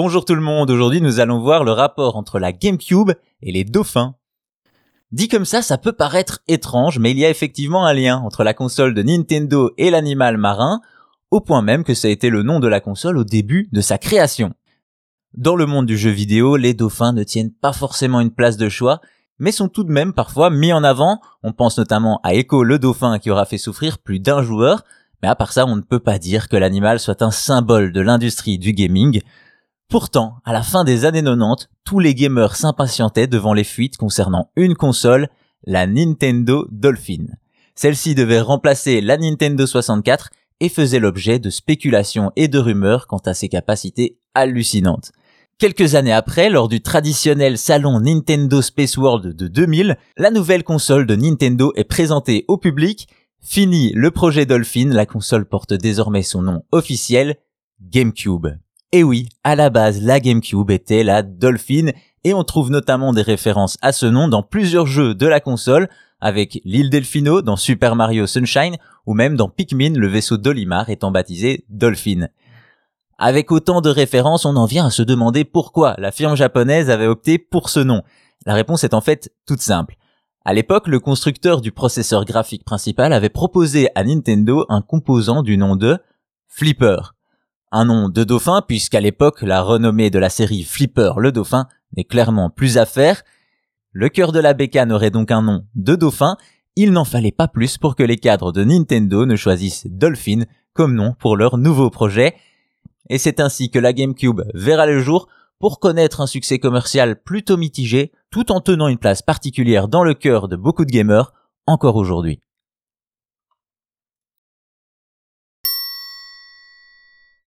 Bonjour tout le monde, aujourd'hui nous allons voir le rapport entre la GameCube et les dauphins. Dit comme ça, ça peut paraître étrange, mais il y a effectivement un lien entre la console de Nintendo et l'animal marin, au point même que ça a été le nom de la console au début de sa création. Dans le monde du jeu vidéo, les dauphins ne tiennent pas forcément une place de choix, mais sont tout de même parfois mis en avant. On pense notamment à Echo le dauphin qui aura fait souffrir plus d'un joueur, mais à part ça, on ne peut pas dire que l'animal soit un symbole de l'industrie du gaming. Pourtant, à la fin des années 90, tous les gamers s'impatientaient devant les fuites concernant une console, la Nintendo Dolphin. Celle-ci devait remplacer la Nintendo 64 et faisait l'objet de spéculations et de rumeurs quant à ses capacités hallucinantes. Quelques années après, lors du traditionnel salon Nintendo Space World de 2000, la nouvelle console de Nintendo est présentée au public. Fini le projet Dolphin, la console porte désormais son nom officiel, GameCube. Et oui, à la base, la GameCube était la Dolphin, et on trouve notamment des références à ce nom dans plusieurs jeux de la console, avec l'île Delfino dans Super Mario Sunshine, ou même dans Pikmin, le vaisseau d'Olimar étant baptisé Dolphin. Avec autant de références, on en vient à se demander pourquoi la firme japonaise avait opté pour ce nom. La réponse est en fait toute simple. À l'époque, le constructeur du processeur graphique principal avait proposé à Nintendo un composant du nom de Flipper. Un nom de dauphin puisqu'à l'époque la renommée de la série Flipper le dauphin n'est clairement plus à faire. Le cœur de la bécane aurait donc un nom de dauphin, il n'en fallait pas plus pour que les cadres de Nintendo ne choisissent Dolphin comme nom pour leur nouveau projet. Et c'est ainsi que la GameCube verra le jour pour connaître un succès commercial plutôt mitigé tout en tenant une place particulière dans le cœur de beaucoup de gamers encore aujourd'hui.